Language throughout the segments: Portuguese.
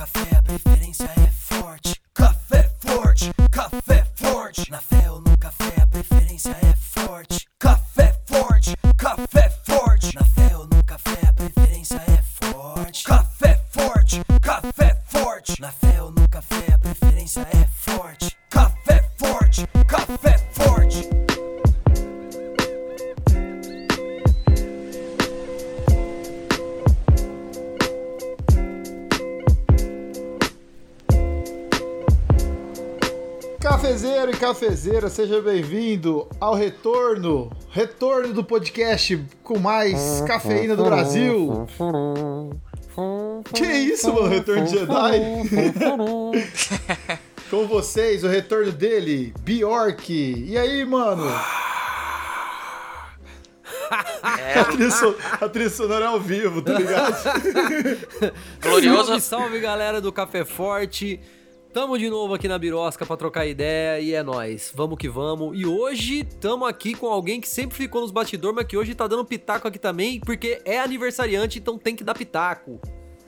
café Cafezeira, seja bem-vindo ao retorno, retorno do podcast com mais cafeína do Brasil. Que isso, mano, retorno de Jedi? com vocês, o retorno dele, Bjork. E aí, mano? A, trilha so- a trilha sonora é ao vivo, tá ligado? Glorioso. Salve, salve galera do Café Forte. Tamo de novo aqui na Birosca pra trocar ideia e é nóis. Vamos que vamos. E hoje tamo aqui com alguém que sempre ficou nos bastidores, mas que hoje tá dando pitaco aqui também, porque é aniversariante, então tem que dar pitaco.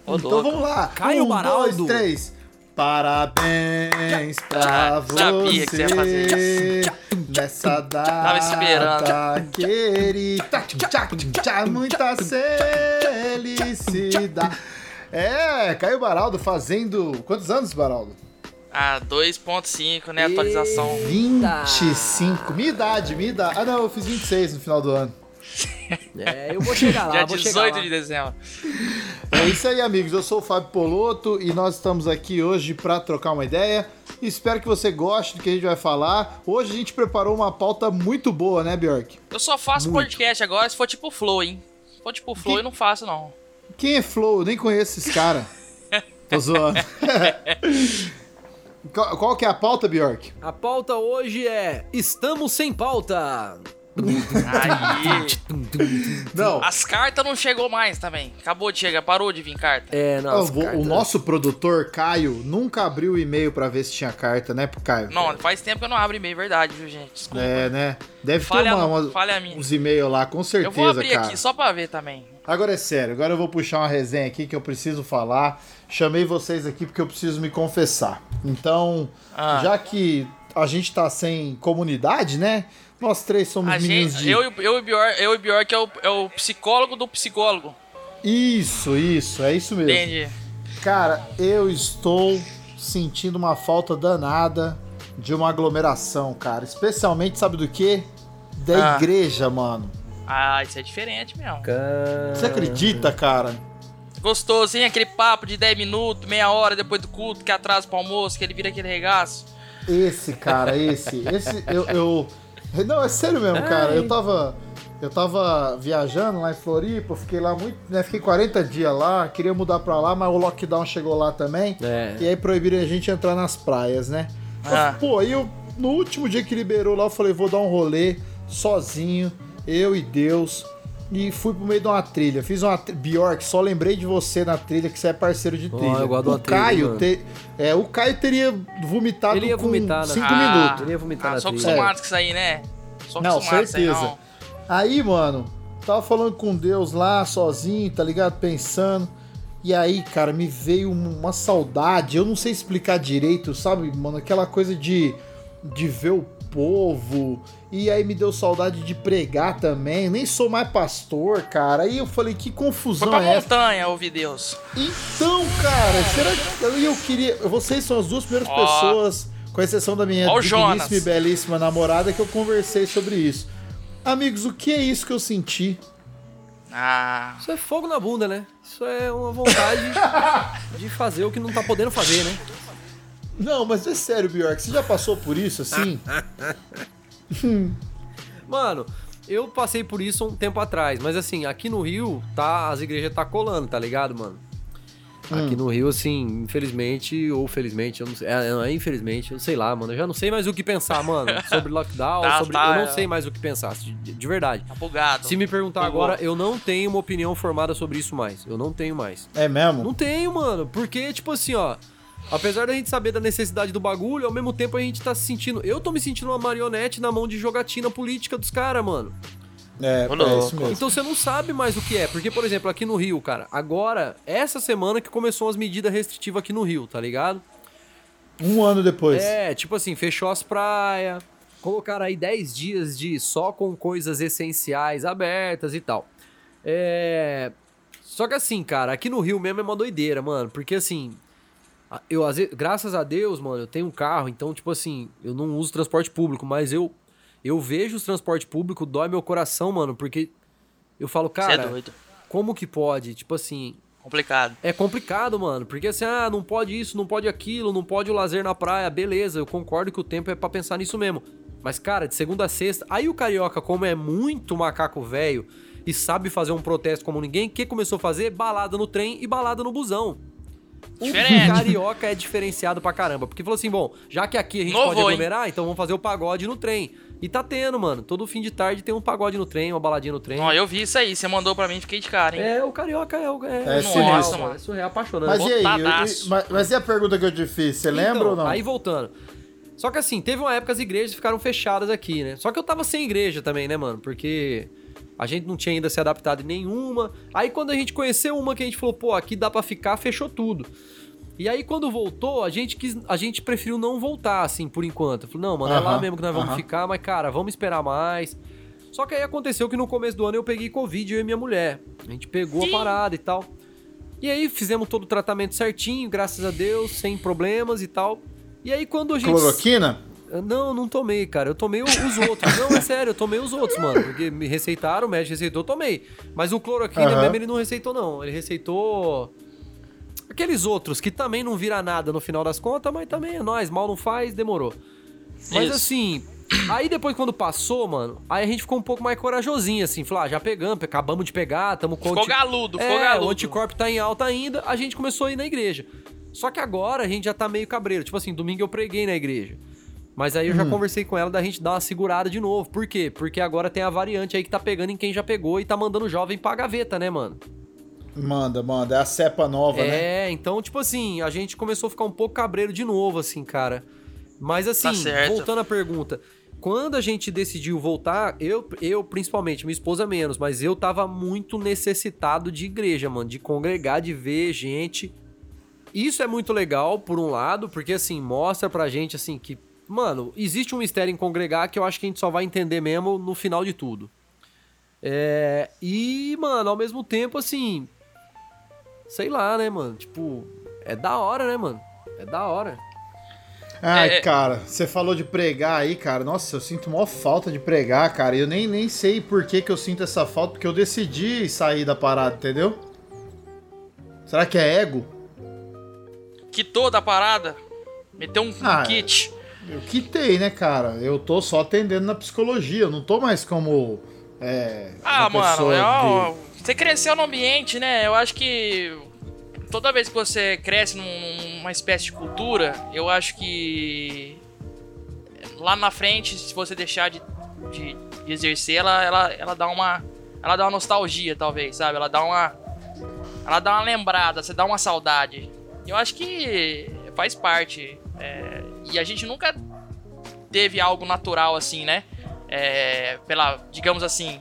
Ô, Então vamos lá. Caio um, Baraldo. dois, três. Parabéns pra você sabia que você ia fazer nessa data Tava esperando. querida. Muita felicidade. É, Caio Baraldo fazendo. Quantos anos, Baraldo? Ah, 2.5, né? Atualização. 25. Minha idade, minha idade. Ah, não, eu fiz 26 no final do ano. É, eu vou chegar lá, Dia vou chegar 18 lá. de dezembro. É isso aí, amigos. Eu sou o Fábio Poloto e nós estamos aqui hoje para trocar uma ideia. Espero que você goste do que a gente vai falar. Hoje a gente preparou uma pauta muito boa, né, Bjork? Eu só faço Muito. podcast agora se for tipo Flow, hein? Se for tipo Flow, Que- eu não faço, não. Quem é Flow? Eu nem conheço esses caras. Tô zoando. qual, qual que é a pauta, Bjork? A pauta hoje é Estamos sem pauta. Aí. Não. As cartas não chegou mais também. Acabou de chegar, parou de vir carta. É, nossa, vou- o nosso produtor, Caio, nunca abriu o e-mail pra ver se tinha carta, né, pro Caio? Não, faz tempo que eu não abro e-mail, verdade, viu, gente? Desculpa. É, né? Deve Falha- ter uma, uma- uns e-mails lá, com certeza, eu vou abrir cara. aqui só pra ver também. Agora é sério, agora eu vou puxar uma resenha aqui que eu preciso falar. Chamei vocês aqui porque eu preciso me confessar. Então, Ah. já que a gente tá sem comunidade, né? Nós três somos A meninos gente, de. eu, e- eu e Bjork, eu e Bjork é o, é o psicólogo do psicólogo. Isso, isso, é isso mesmo. Entendi. Cara, eu estou sentindo uma falta danada de uma aglomeração, cara. Especialmente, sabe do quê? Da Ah. igreja, mano. Ah, isso é diferente mesmo. Você acredita, cara? Gostoso, hein? Aquele papo de 10 minutos, meia hora depois do culto, que atrasa pro almoço, que ele vira aquele regaço. Esse, cara, esse. Esse, eu. eu- Não, é sério mesmo, cara. Eu tava. Eu tava viajando lá em Floripa, fiquei lá muito. Né, fiquei 40 dias lá, queria mudar pra lá, mas o lockdown chegou lá também. É. E aí proibiram a gente entrar nas praias, né? Ah. Pô, aí eu, no último dia que liberou lá, eu falei, vou dar um rolê sozinho, eu e Deus. E fui pro meio de uma trilha. Fiz uma tri- Bjork, só lembrei de você na trilha, que você é parceiro de trilha. eu gosto o trilha, Caio, mano. te- é, o Caio teria vomitado Ele ia com vomitar, né? 5 Ah. minutos. Ele ia vomitar Ah, na sou trilha. com isso aí, né? Sou Não, acostumado com isso aí, certeza. não. Aí, mano, tava falando com Deus lá, sozinho, tá ligado? Pensando. E aí, cara, me veio um, uma saudade. Eu não sei explicar direito, sabe, mano? Aquela coisa de, de ver o povo. E aí me deu saudade de pregar também. Nem sou mais pastor, cara. Aí eu falei, que Foi confusão pra é essa? montanha ouvir Deus. Então, cara, será que. Eu, eu queria. Vocês são as duas primeiras Ó. pessoas, com exceção da minha Ó o digníssima Jonas. e belíssima namorada, que eu conversei sobre isso. Amigos, o que é isso que eu senti? Ah, Isso é fogo na bunda, né? Isso é uma vontade de fazer o que não tá podendo fazer, né? Não, mas é sério, Bjork, você já passou por isso assim? Mano, eu passei por isso um tempo atrás, mas assim, aqui no Rio, tá, as igrejas tá colando, tá ligado, mano? Hum. Aqui no Rio, assim, infelizmente ou felizmente, eu não sei, é, não é infelizmente, eu sei lá, mano, eu já não sei mais o que pensar, mano, sobre lockdown, Tá, sobre, tá, eu não é. sei mais o que pensar, de, de verdade. tá bugado. Se me perguntar Bugou. agora, eu não tenho uma opinião formada sobre isso mais. Eu não tenho mais. É mesmo? Não tenho, mano. Porque, tipo assim, ó. Apesar da gente saber da necessidade do bagulho, ao mesmo tempo a gente tá se sentindo. Eu tô me sentindo uma marionete na mão de jogatina política dos caras, mano. É, Ô, é isso mesmo. Então você não sabe mais o que é. Porque, por exemplo, aqui no Rio, cara, agora, essa semana que começou as medidas restritivas aqui no Rio, tá ligado? Um ano depois. É, tipo assim, fechou as praias, colocaram aí 10 dias de só com coisas essenciais abertas e tal. É. Só que assim, cara, aqui no Rio mesmo é uma doideira, mano. Porque assim, eu, às vezes- graças a Deus, mano, eu tenho um carro, então, tipo assim, eu não uso transporte público, mas eu, eu vejo os transporte público, dói meu coração, mano, porque eu falo, é cara, doido. como que pode? Tipo assim, Complicado. é complicado, mano, porque assim, ah, não pode isso, não pode aquilo, não pode o lazer na praia, beleza, eu concordo que o tempo é pra pensar nisso mesmo. Mas, cara, de segunda a sexta, aí o carioca, como é muito macaco velho e sabe fazer um protesto como ninguém, o que começou a fazer? Balada no trem e balada no busão. O Diferente. carioca é diferenciado pra caramba, porque falou assim, bom, já que aqui a gente Novo, pode hein? aglomerar, então vamos fazer o pagode no trem. E tá tendo, mano, todo fim de tarde tem um pagode no trem, uma baladinha no trem. Ó, eu vi isso aí, você mandou pra mim, fiquei de cara, hein? É, o carioca é, o- é, É surreal, sinistro. mano. É surreal, apaixonante. Mas e aí? Botadaço. Eu- mas, mas e a pergunta que eu te fiz? Você lembra Então, ou não? Aí voltando. Só que assim, teve uma época as igrejas ficaram fechadas aqui, né? Só que eu tava sem igreja também, né, mano? Porque a gente não tinha ainda se adaptado em nenhuma. Aí quando a gente conheceu uma que a gente falou, pô, aqui dá pra ficar, fechou tudo. E aí quando voltou, a gente quis, a gente preferiu não voltar assim por enquanto. Falei, não, mano, é lá mesmo que nós vamos aham. ficar, mas cara, vamos esperar mais. Só que aí aconteceu que no começo do ano eu peguei Covid, eu e minha mulher. A gente pegou a parada e tal. E aí fizemos todo o tratamento certinho, graças a Deus, sem problemas e tal. E aí quando a gente. Cloroquina? Não, não tomei, cara. Eu tomei os outros. Não, é sério, eu tomei os outros, mano. Porque me receitaram, o médico receitou, tomei. Mas o cloroquina Aham. mesmo ele não receitou, não. Ele receitou. Aqueles outros que também não vira nada no final das contas, mas também é nóis, mal não faz, demorou. Mas Isso. assim, aí depois quando passou, mano, aí a gente ficou um pouco mais corajosinho, assim, falou, ah, já pegamos, acabamos de pegar, tamo com... Ficou anti- galudo, ficou é, galudo. o anticorpo tá em alta ainda, a gente começou a ir na igreja. Só que agora a gente já tá meio cabreiro, tipo assim, domingo eu preguei na igreja. Mas aí eu já conversei com ela da gente dar uma segurada de novo. Por quê? Porque agora tem a variante aí que tá pegando em quem já pegou e tá mandando jovem pra gaveta, né, mano? Manda, manda. É a cepa nova, né? É, então, tipo assim, a gente começou a ficar um pouco cabreiro de novo, assim, cara. Mas assim, Tá voltando à pergunta, quando a gente decidiu voltar, eu, eu principalmente, minha esposa menos, mas eu tava muito necessitado de igreja, mano, de congregar, de ver gente. Isso é muito legal, por um lado, porque assim, mostra pra gente, assim, que, mano, existe um mistério em congregar que eu acho que a gente só vai entender mesmo no final de tudo. É, e, mano, ao mesmo tempo, assim, sei lá, né, mano? Tipo, é da hora, né, mano? É da hora. Ai, É, é. cara, você falou de pregar aí, cara. Nossa, eu sinto maior falta de pregar, cara. Eu nem, nem sei por que, que eu sinto essa falta, porque eu decidi sair da parada, entendeu? Será que é ego? Quitou da parada, meteu um, Ah, um kit. Eu quitei, né, cara? Eu tô só atendendo na psicologia. Eu não tô mais como. É, Ah, mano, pessoa é, de- você cresceu no ambiente, né? Eu acho que toda vez que você cresce num- numa espécie de cultura, eu acho que lá na frente, se você deixar de, de- de exercer, ela, ela, ela dá uma. Ela dá uma nostalgia, talvez, sabe? Ela dá uma. Ela dá uma lembrada, você dá uma saudade. Eu acho que faz parte. é, e a gente nunca teve algo natural assim, né? É, pela, digamos assim,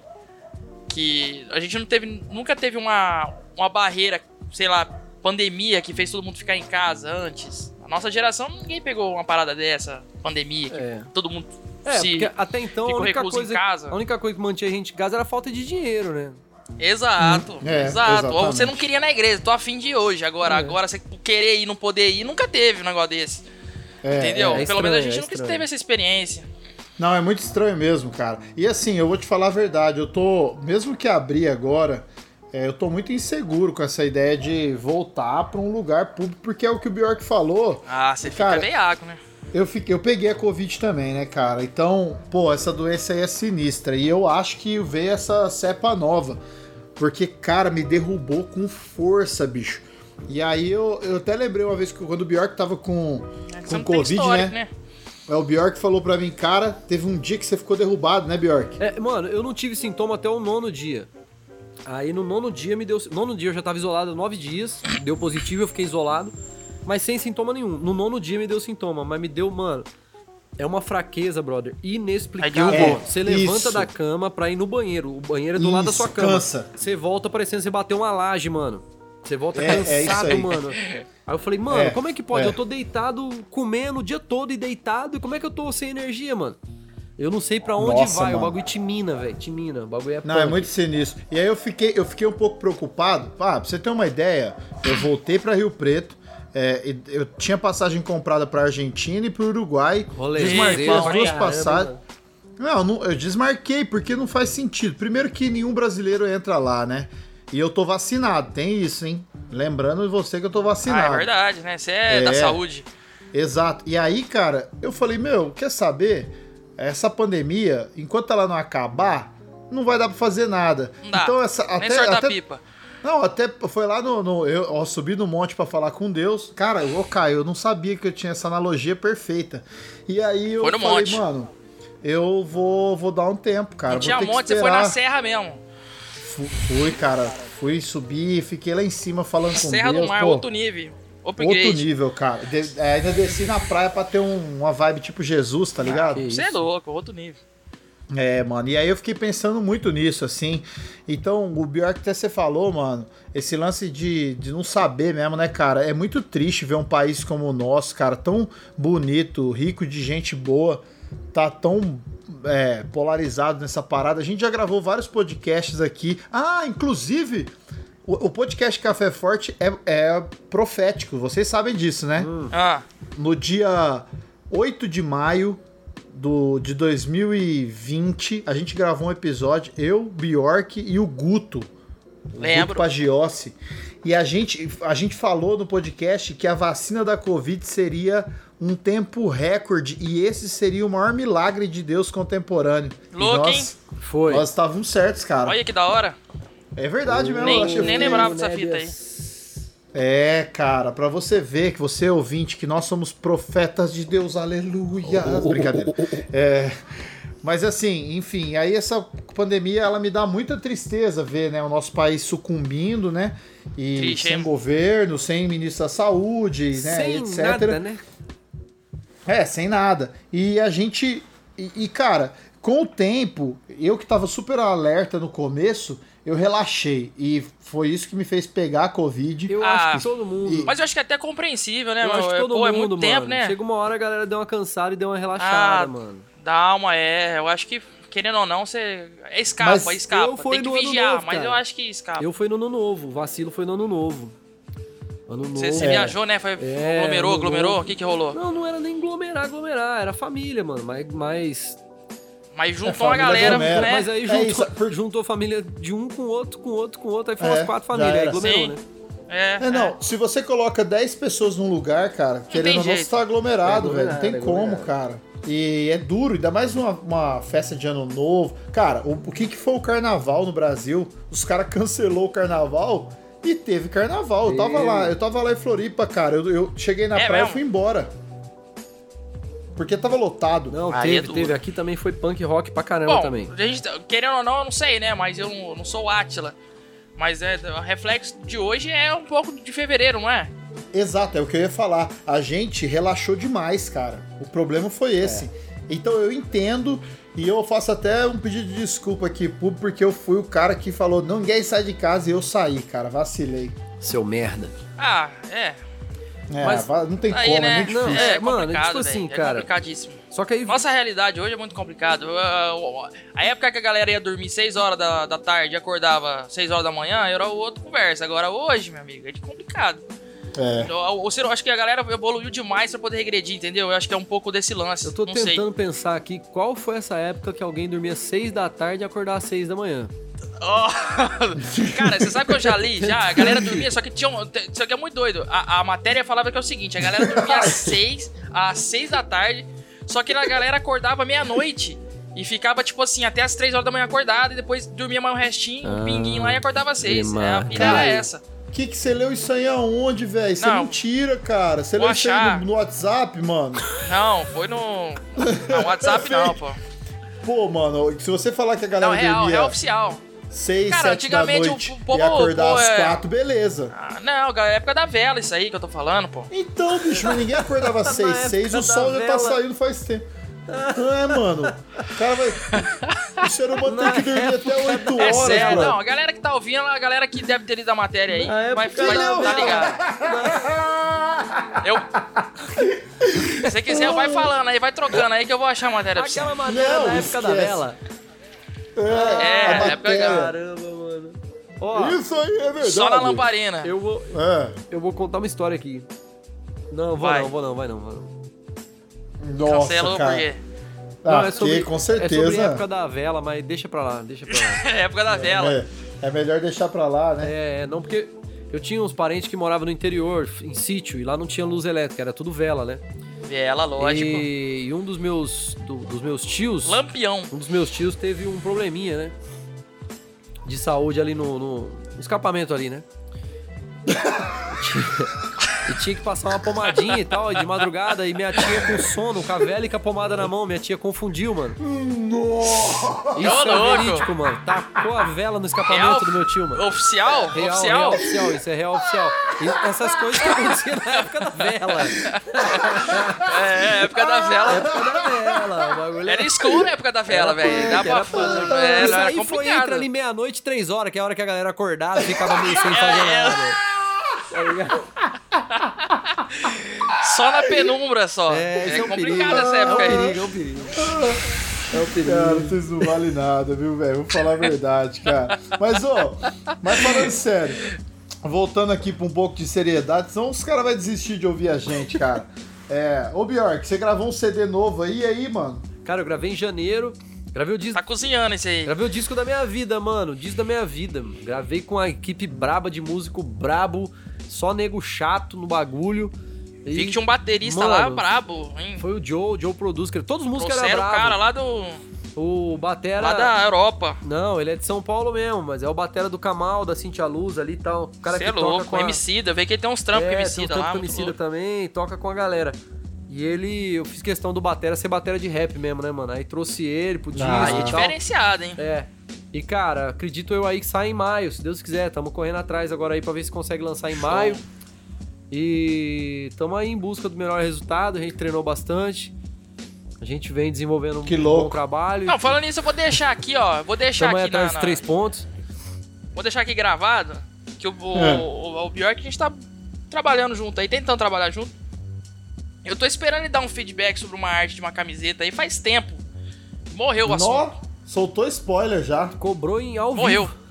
que a gente não teve, nunca teve uma, uma barreira, sei lá, pandemia que fez todo mundo ficar em casa antes. A nossa geração ninguém pegou uma parada dessa, pandemia, que É. todo mundo É, se porque até então a ficou única, recluso em coisa, casa. a única coisa que mantinha a gente em casa era a falta de dinheiro, né? Exato, É, exato. Ou você não queria ir na igreja, tô afim de ir hoje. Agora, É. agora você querer ir e não poder ir, nunca teve um negócio desse. É, entendeu? é Pelo menos a gente é nunca estranho. teve essa experiência. Não, é muito estranho mesmo, cara. E assim, eu vou te falar a verdade, eu tô, mesmo que abrir agora, é, eu tô muito inseguro com essa ideia de voltar pra um lugar público, porque é o que o Bjork falou. Ah, você Cara, fica veiaco, né? Eu, fiquei, eu peguei a Covid também, né, cara? Então, pô, essa doença aí é sinistra. E eu acho que veio essa cepa nova. Porque, cara, me derrubou com força, bicho. E aí eu, eu até lembrei uma vez que quando o Bjork tava com, É com Covid, histórico, né? É, O Bjork falou pra mim, cara, teve um dia que você ficou derrubado, né, Bjork? É, mano, eu não tive sintoma até o nono dia. Aí no nono dia me deu. Nono dia eu já tava isolado nove dias, deu positivo, eu fiquei isolado, mas sem sintoma nenhum. No nono dia me deu sintoma, mas me deu, mano. É uma fraqueza, brother, inexplicável. derrubou. Você levanta isso. da cama pra ir no banheiro. O banheiro é do lado da sua Isso, cama. cansa. Você volta parecendo que você bateu uma laje, mano. Você volta É, cansado, é mano. Aí eu falei, mano, É, como é que pode? é. Eu tô deitado, comendo o dia todo e deitado, e como é que eu tô sem energia, mano? Eu não sei pra onde Nossa, vai, o mano. bagulho te mina, velho. Te mina. O bagulho é Não, é punk. muito sinistro. E aí eu fiquei, eu fiquei um pouco preocupado. Ah, pra você ter uma ideia, eu voltei pra Rio Preto. é, eu tinha passagem comprada pra Argentina e pro Uruguai. Rolê desmarquei as duas passagens. não, eu desmarquei porque não faz sentido. Primeiro que nenhum brasileiro entra lá, né? E eu tô vacinado, tem isso, hein? Lembrando você que eu tô Ah, vacinado. é verdade, né? Você é, É. da saúde. Exato. E aí, cara, eu falei, meu, quer saber? Essa pandemia, enquanto ela não acabar, não vai dar pra fazer nada. Não dá. Então, essa, Nem até, sortar até pipa. Não, até foi lá no. no- eu ó, subi no monte pra falar com Deus. Cara, ô Caio, eu não sabia que eu tinha essa analogia perfeita. E aí eu Foi no falei, monte. mano, eu vou, vou dar um tempo, cara. Não vou tinha monte, você foi na serra mesmo. Fu- Fui, cara. Fui subir, fiquei lá em cima falando com Serra Deus. do Mar, pô, outro nível. Upgrade. outro nível, cara. De- é, ainda desci na praia pra ter um- uma vibe tipo Jesus, tá ligado? que Você é louco, outro nível. É, mano, e aí eu fiquei pensando muito nisso, assim. Então, o pior que até você falou, mano, esse lance de, de não saber mesmo, né, cara? É muito triste ver um país como o nosso, cara, tão bonito, rico de gente boa, tá tão é, polarizado nessa parada. A gente já gravou vários podcasts aqui. Ah, inclusive, o, o podcast Café Forte é, é profético, vocês sabem disso, né? Ah, no dia 8 de maio do, de 2020, a gente gravou um episódio, eu, Bjork e o Guto. o Lembro. Guto Pagiossi. E a gente, a gente falou no podcast que a vacina da Covid seria um tempo recorde e esse seria o maior milagre de Deus contemporâneo. Louco, hein? nós, Foi. nós estávamos certos, cara. olha que da hora. É verdade mesmo. Nem- eu achei- nem lembrava dessa fita aí. É, cara, pra você ver que você é ouvinte, que nós somos profetas de Deus, aleluia. Brincadeira. É, mas assim, enfim, aí essa pandemia ela me dá muita tristeza ver, né, o nosso país sucumbindo, né? E Triste, sem hein? governo, sem ministro da saúde, né, Sem etc. nada, né? É, sem nada. E a gente. E, e, cara, com o tempo, eu que tava super alerta no começo, eu relaxei. E foi isso que me fez pegar a Covid. Eu Ah, acho que todo mundo. Mas eu acho que é até compreensível, né, eu meu? acho que É, todo Pô, é mundo, muito mano. tempo, né? Chega uma hora a galera deu uma cansada e deu uma relaxada, Ah, mano. Dá uma, é. Eu acho que, querendo ou não, você. É escapa, Mas escapa. eu fui Tem que no ano vigiar, novo, mas cara. eu acho que escapa. Eu fui no ano novo. O vacilo foi no ano novo. Ano novo. Você, você É. viajou, né? Foi, É, aglomerou, aglomerou? O que que rolou? Não, não era nem aglomerar, aglomerar. Era família, mano. Mas. Mas, Mas juntou É, uma família galera, aglomera. né? mas aí É juntou, por- juntou a família de um com o outro, com o outro, com o outro. Aí foram É, as quatro famílias. Aí aglomerou, Sim. né? É, É, não, se você coloca 10 pessoas num lugar, cara, querendo tem ou não, você tá aglomerado, É velho. Não tem é como, cara. E é duro, ainda mais uma, uma festa de ano novo. Cara, o, o que, que foi o carnaval no Brasil? Os caras cancelou o carnaval e teve carnaval. Eu tava lá, eu tava lá em Floripa, cara. Eu, eu cheguei na É praia e fui embora. Porque tava lotado. Não, Aí é teve, duro. teve. Aqui também foi punk rock pra caramba Bom, também. gente, querendo ou não, eu não sei, né? Mas eu não, não sou o Átila. Mas é, o reflexo de hoje é um pouco de fevereiro, não é? Exato, é o que eu ia falar. A gente relaxou demais, cara. O problema foi esse. Então eu entendo e eu faço até um pedido de desculpa aqui, público, porque eu fui o cara que falou: ninguém sai de casa e eu saí, cara. Vacilei. Seu merda. Ah, é. É, Mas não tem Aí, como, é né? muito Não, difícil. é, é, mano, complicado, tipo assim, É cara. complicadíssimo. Só que aí. Nossa realidade hoje é muito complicado. A época que a galera ia dormir 6 horas da, da tarde e acordava 6 horas da manhã, era outra conversa. Agora hoje, meu amigo, é de complicado. É. Ou, ou seja, eu acho que a galera evoluiu demais pra poder regredir, entendeu? Eu acho que é um pouco desse lance. Eu tô não tentando pensar aqui qual foi essa época que alguém dormia 6 da tarde e acordava às 6 da manhã. sei. Ó, Cara, você sabe que eu já li? Já, a galera dormia, só que tinha um, Só que é muito doido. A, a matéria falava que é o seguinte: a galera dormia às 6, às 6 da tarde, só que a galera acordava meia-noite. E ficava, tipo assim, até as 3 horas da manhã acordada e depois dormia mais um restinho, um Ah, pinguinho lá e acordava às 6. Ema- É, a vida era essa. O que, que você leu isso aí aonde, velho? Isso é Não. mentira, cara. Você leu isso aí achar. no, no WhatsApp, mano? Não, foi no. No WhatsApp não, pô. Pô, mano, se você falar que a Não, galera real, dormia real oficial. 6, Cara, 7 da antigamente o noite povo- e acordar pô, às é- 4, beleza. Ah, não, é época da vela isso aí que eu tô falando, pô. Então, bicho, mas ninguém acordava às 6, época 6, o da sol já tá saindo faz tempo. É, mano? O cara vai. O ser humano tem que dormir até 8 É horas, sério, mano. não, a galera que tá ouvindo, a galera que deve ter lido a matéria aí, Na vai, época vai tá ligado. Eu. Se você quiser, vai falando aí, vai trocando aí que eu vou achar a matéria pra você. Aquela matéria Não, da época da esquece. vela. É, a época. Caramba, mano. Ó, Isso aí é verdade. Só na lamparina. eu vou, É. eu vou contar uma história aqui. Não, vou Vai. não, vou não, vai não, vai não. Nossa, Cancelou cara. por quê? Ah, não, é sobre, com É sobre a certeza. época da vela, mas deixa pra lá, deixa pra lá. É época da vela. É, é melhor deixar pra lá, né? É, não, porque eu tinha uns parentes que moravam no interior, em sítio, e lá não tinha luz elétrica, era tudo vela, né? Vela, lógico. E, e um dos meus, do- dos meus tios, Lampião. um dos meus tios teve um probleminha, né? De saúde ali no- no escapamento ali, né? E tinha que passar uma pomadinha e tal, e de madrugada, e minha tia com sono, com a vela e com a pomada na mão, minha tia confundiu, mano. Nossa! Isso é louco. verídico, mano. Tacou a vela no escapamento Real? do meu tio, mano. Oficial? Real, Oficial? real oficial, isso é real oficial. E essas coisas que aconteciam na época da vela. É, época da vela. época da vela, Era escuro a época da vela, velho. Dá pra é, Isso aí foi entre ali meia-noite, três horas, que é a hora que a galera acordava e ficava meio sem fazer É, nada. Tá ligado? Só na penumbra só. É, é, um perigo. complicado essa época é um aí. perigo, é um perigo. É um perigo. Cara, vocês não valem nada, viu, velho? Vou falar a verdade, cara. Mas, ó, mas falando sério, voltando aqui pra um pouco de seriedade, senão os caras vão desistir de ouvir a gente, cara. É, ô Bjork, você gravou um CD novo aí, e aí, mano? Cara, eu gravei em janeiro. Gravei o disco. Tá cozinhando esse aí. Gravei o disco da minha vida, mano. O disco da minha vida. Gravei com a equipe braba de músico brabo. Só nego chato no bagulho. E Vi que tinha um baterista Mano, lá brabo, hein? Foi o Joe, o Joe Producer. Todos os músicos eram Trouxeram o bravos. cara lá do. O Batera. Lá da Europa. Não, ele é de São Paulo mesmo, mas é o Batera do Kamal, da Cintia Luz ali e tal. O cara Você que é toca louco, com a... Emicida. Vê que ele tem uns trampos é, com tem Emicida um lá. trampo com muito Emicida também, toca com a galera. E ele, eu fiz questão do Batera ser Batera de rap mesmo, né, mano? Aí trouxe ele pro disco Ah, é tal. diferenciado, hein? É. E, cara, acredito eu aí que sai em maio, se Deus quiser. Tamo correndo atrás agora aí pra ver se consegue lançar em Show. maio. E tamo aí em busca do melhor resultado. A gente treinou bastante. A gente vem desenvolvendo Que um louco. bom trabalho. Não, falando nisso, eu vou deixar aqui, ó. Vou deixar Tamo aí aqui na, atrás dos na- três pontos. Vou deixar aqui gravado. Que o, o, É. o, o Bjork a gente tá trabalhando junto aí, tentando trabalhar junto. Eu tô esperando ele dar um feedback sobre uma arte de uma camiseta aí faz tempo. Morreu o assunto. Soltou spoiler já. Cobrou em ao Morreu. vivo.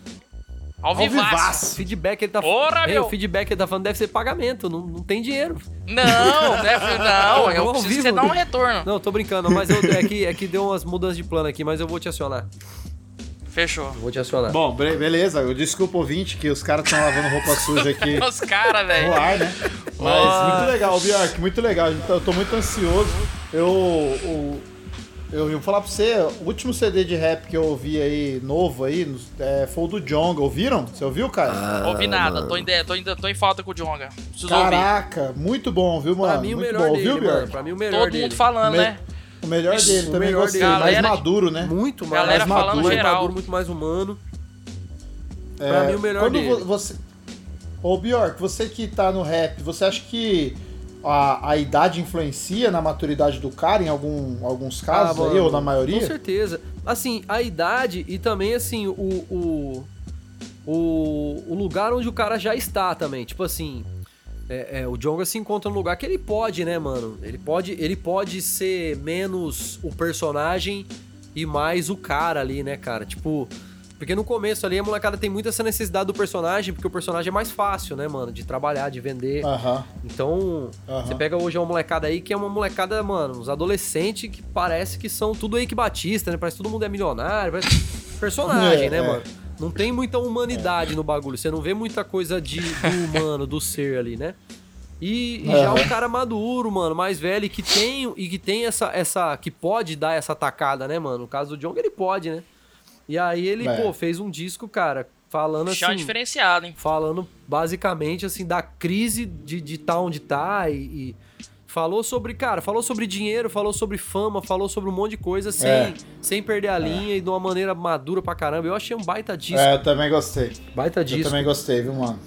Ao Ao vivaço. Feedback ele tá Porra, Ei, meu. O feedback ele tá falando deve ser pagamento, não, não tem dinheiro. Não, deve, não. Eu Ao preciso que vivo. você dá um retorno. Não, tô brincando, mas eu, é, que, é que deu umas mudanças de plano aqui, mas eu vou te acionar. Fechou. Eu vou te acionar. Bom, beleza. Eu desculpa ouvinte que os caras estão lavando roupa suja aqui Os caras, velho. ar, né? Mas muito legal, Bjork, muito legal. Eu tô muito ansioso. Eu, o- eu, vou falar pra você, o último CD de rap que eu ouvi aí, novo aí, é, foi o do Jonga. Ouviram? Você ouviu, cara? Ouvi nada, tô em, de- tô, em, tô em falta com o Jonga. Preciso ouvir. Caraca, muito bom, viu, mano? pra mim o muito melhor bom. dele, Ouviu, mano. Pra mim o melhor Todo dele. mundo falando, Me- né? O melhor Isso, dele, o também melhor gostei. dele. Mais Galera de- maduro, né? Muito mais. Galera mais falando maduro, mais geral. maduro, muito mais humano. É, Pra mim, o melhor quando dele. vo- você. Ô, Bjork, você que tá no rap, você acha que a, a idade influencia na maturidade do cara em algum, alguns casos Ah, aí, mano, ou na maioria? Com certeza. Assim, a idade e também, assim, o, o, o, o lugar onde o cara já está também. Tipo assim, é, é, o Jonga se encontra num lugar que ele pode, né, mano? Ele pode, ele pode ser menos o personagem e mais o cara ali, né, cara? Tipo. Porque no começo ali a molecada tem muito essa necessidade do personagem, porque o personagem é mais fácil, né, mano? De trabalhar, de vender. Aham. Então, Aham. você pega hoje uma molecada aí que é uma molecada, mano, uns adolescentes que parece que são tudo aí que Batista, né? Parece que todo mundo é milionário, parece personagem, É, né, é. mano? Não tem muita humanidade no bagulho, você não vê muita coisa de, do humano, do ser ali, né? E, e já um cara maduro, mano, mais velho, que tem, e que tem essa, essa. que pode dar essa tacada, né, mano? No caso do John, ele pode, né? E aí ele, É. pô, fez um disco, cara, falando Chá assim diferenciado, hein? falando basicamente assim da crise de estar de tá onde tá e, e falou sobre, cara, falou sobre dinheiro, falou sobre fama, falou sobre um monte de coisa sem, É. sem perder a linha e de uma maneira madura pra caramba. Eu achei um baita disco, É, eu também gostei. baita Eu disco. também gostei, viu, mano?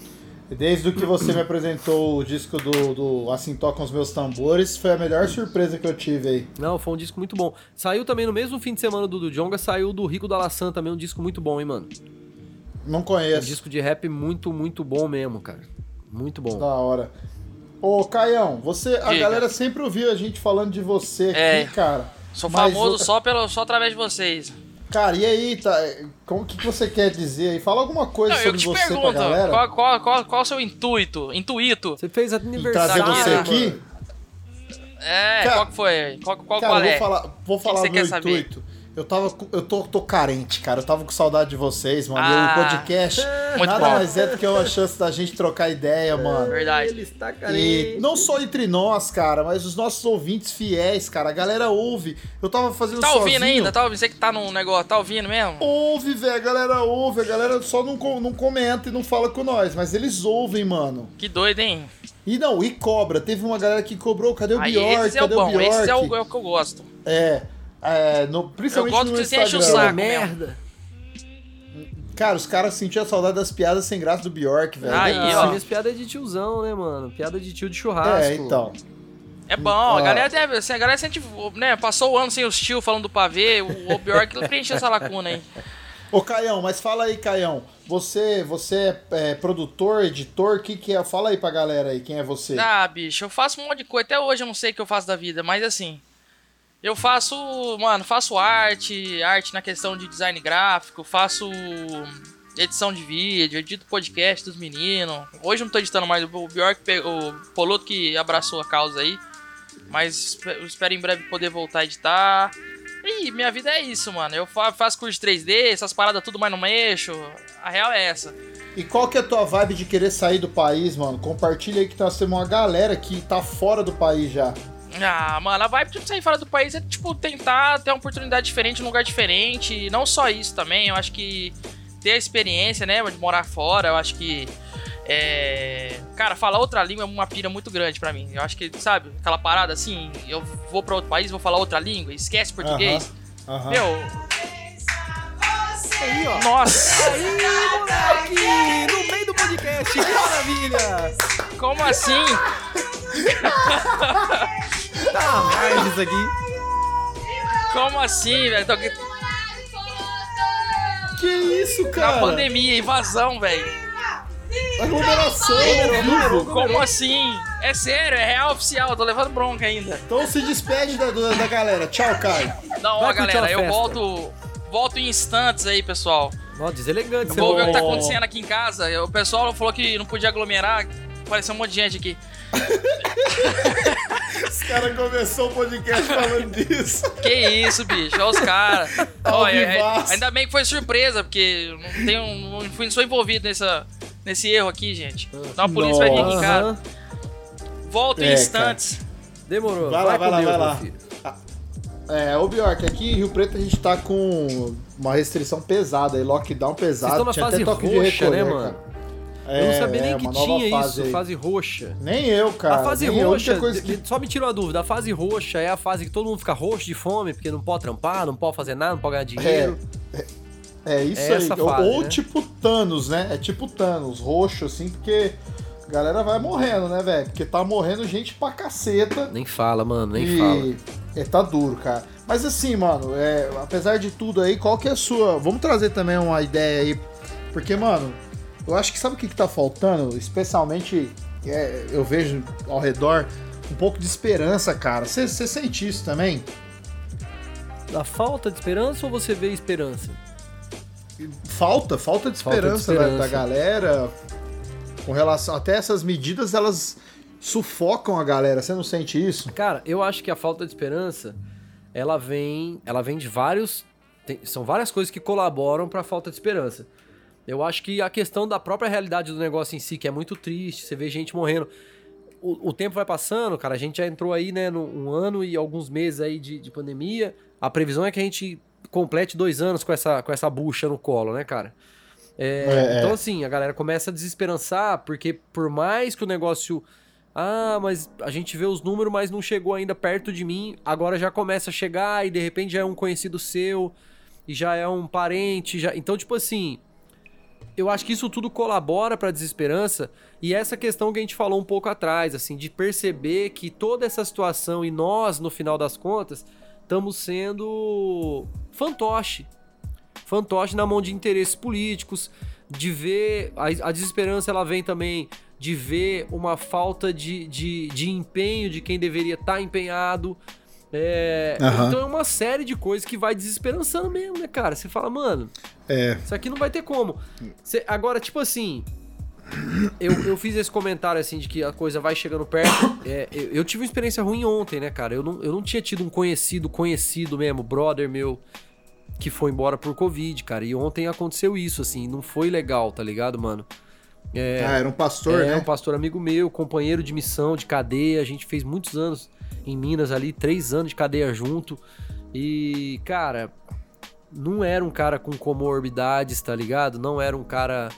Desde o que você me apresentou o disco do, do Assim Tocam os Meus Tambores, foi a melhor surpresa que eu tive aí. Não, foi um disco muito bom. Saiu também no mesmo fim de semana do do Jonga, saiu do Rico da Laçã também, um disco muito bom, hein, mano? Não Um conheço. disco de rap muito, muito bom mesmo, cara. Muito bom. Da hora. Ô, Caião, você, a Diga. galera sempre ouviu a gente falando de você aqui, É. cara. Sou famoso só, pelo, só através de vocês. Cara, e aí, tá? Como que você quer dizer aí? Fala alguma coisa Não, eu sobre te você pra pergunto, galera. qual, qual, qual, qual o seu intuito? Intuito? Você fez E aniversário. trazer você aqui? É, Cara- qual que foi? Qual, qual, Cara, qual eu é? vou falar, vou que falar você o quer meu saber? Eu tava, eu tô, tô carente, cara. Eu tava com saudade de vocês, mano. E Ah, o podcast muito nada bom. mais é do que uma chance da gente trocar ideia, mano. Verdade. Ele está E carente. não só entre nós, cara, mas os nossos ouvintes fiéis, cara. A galera ouve. Eu tava fazendo Tá ouvindo sozinho. ainda? Tá ouvindo? Você que tá no negócio, tá ouvindo mesmo? Ouve, velho. A galera ouve. A galera só não, não comenta e não fala com nós. Mas eles ouvem, mano. Que doido, hein? E não, e cobra. Teve uma galera que cobrou. Cadê o Aí, Bjork? esse é o Cadê bom, o Bjork? esse é o, é o que eu gosto. É. é, no, principalmente Eu gosto no que você enche o saco. merda. Cara, os caras sentiam a saudade das piadas sem graça do Bjork, velho. Aí, é ó. Minhas piadas é de tiozão, né, mano? Piada de tio de churrasco. É, então. É bom, a Ah. galera deve, assim, a galera sente, né, passou o ano sem os tio falando do pavê, o, o Bjork preencheu essa lacuna aí. Ô, Caião, mas fala aí, Caião. Você, você é, é, produtor, editor, o que que é? Fala aí pra galera aí, quem é você? Ah, bicho, eu faço um monte de coisa, até hoje eu não sei o que eu faço da vida, mas assim, eu faço, mano, faço arte, arte na questão de design gráfico, faço edição de vídeo, edito podcast dos meninos. Hoje não tô editando mais, o Bjork, o Poloto que abraçou a causa aí, mas espero em breve poder voltar a editar. E minha vida é isso, mano. Eu fa- faço curso de 3D, essas paradas tudo mais no eixo. A real é essa. E qual que é a tua vibe de querer sair do país, mano? Compartilha aí que nós temos uma galera que tá fora do país já. Ah, mano, a vibe de sair fora do país é, tipo, tentar ter uma oportunidade diferente, um lugar diferente. E não só isso também, eu acho que ter a experiência, né, de morar fora, eu acho que. É... Cara, falar outra língua é uma pira muito grande pra mim. Eu acho que, sabe, aquela parada assim, eu vou pra outro país, vou falar outra língua, esquece português. Aham. Meu, Aí, ó. nossa, Aí, moleque! No meio do podcast, que maravilha! como assim? Isso aqui. Como assim, velho? Tô Que isso, Na cara? pandemia, invasão, velho. Aglomeração, vivo. Como assim? É sério, é real oficial, tô levando bronca ainda. Então se despede da, da, da galera. Tchau, Caio. Não, Vai ó, galera, uma eu volto. Volto em instantes aí, pessoal. Ó, deselegante. Eu você vou ver o que tá acontecendo aqui em casa. O pessoal falou que não podia aglomerar. Apareceu um monte de gente aqui. Os caras começou o podcast falando disso. Que isso, bicho? Olha os caras. Ó, é- é- ainda bem que foi surpresa, porque não, tenho, não, fui, não sou envolvido nessa, nesse erro aqui, gente. Então a polícia vai vir aqui em casa. Aham. Volto em É, instantes. Demorou. Vai lá, vai lá, vai lá. filho. É, ô Bjork, aqui em Rio Preto a gente tá com uma restrição pesada aí, lockdown Vocês pesado. estão na Tinha fase até toque de roxa, né, recolher, mano? cara. Eu não sabia É, nem é, que tinha fase isso, aí. fase roxa. Nem eu, cara. a fase nem roxa, que... só me tira uma dúvida, a fase roxa é a fase que todo mundo fica roxo de fome, porque não pode trampar, não pode fazer nada, não pode ganhar dinheiro. É isso É aí. essa Ou- fase, Ou né? tipo Thanos, né? É tipo Thanos, roxo, assim, porque a galera vai morrendo, né, velho? Porque tá morrendo gente pra caceta. Nem fala, mano, nem e... fala. É, tá duro, cara. Mas assim, mano, é, apesar de tudo aí, qual que é a sua. Vamos trazer também uma ideia aí. Porque, mano, eu acho que sabe o que, que tá faltando? Especialmente, é, eu vejo ao redor um pouco de esperança, cara. Você sente isso também? Da falta de esperança ou você vê esperança? Falta, falta de Falta de esperança, da- Da, esperança. galera. Com relação. Até essas medidas, elas sufocam a galera. Você não sente isso? Cara, eu acho que a falta de esperança, ela vem, ela vem de vários, tem- são várias coisas que colaboram pra falta de esperança. Eu acho que a questão da própria realidade do negócio em si, que é muito triste, você vê gente morrendo. O, o tempo vai passando, cara, a gente já entrou aí, né, num um ano e alguns meses aí de, de pandemia. A previsão é que a gente complete dois anos com essa, com essa bucha no colo, né, cara? É, É, é. então, assim, a galera começa a desesperançar, porque por mais que o negócio. Ah, mas a gente vê os números, mas não chegou ainda perto de mim. Agora já começa a chegar e de repente já é um conhecido seu, e já é um parente. já Então, tipo assim. Eu acho que isso tudo colabora para a desesperança e essa questão que a gente falou um pouco atrás, assim, de perceber que toda essa situação e nós, no final das contas, estamos sendo fantoche. Fantoche na mão de interesses políticos, de ver. A, a desesperança ela vem também de ver uma falta de, de, de empenho de quem deveria estar tá empenhado. É, uhum. Então é uma série de coisas que vai desesperançando mesmo, né, cara? Você fala, mano, é. isso aqui não vai ter como. Você, agora, tipo assim, eu, eu fiz esse comentário assim de que a coisa vai chegando perto. É, eu, eu, tive uma experiência ruim ontem, né, cara? Eu não, eu não tinha tido um conhecido, conhecido mesmo, brother meu, que foi embora por Covid, cara. E ontem aconteceu isso, assim, não foi legal, tá ligado, mano? É, ah, era um pastor, é, né? um pastor amigo meu, companheiro de missão, de cadeia. A gente fez muitos anos em Minas ali, três anos de cadeia junto. E, cara, não era um cara com comorbidades, tá ligado? Não era um cara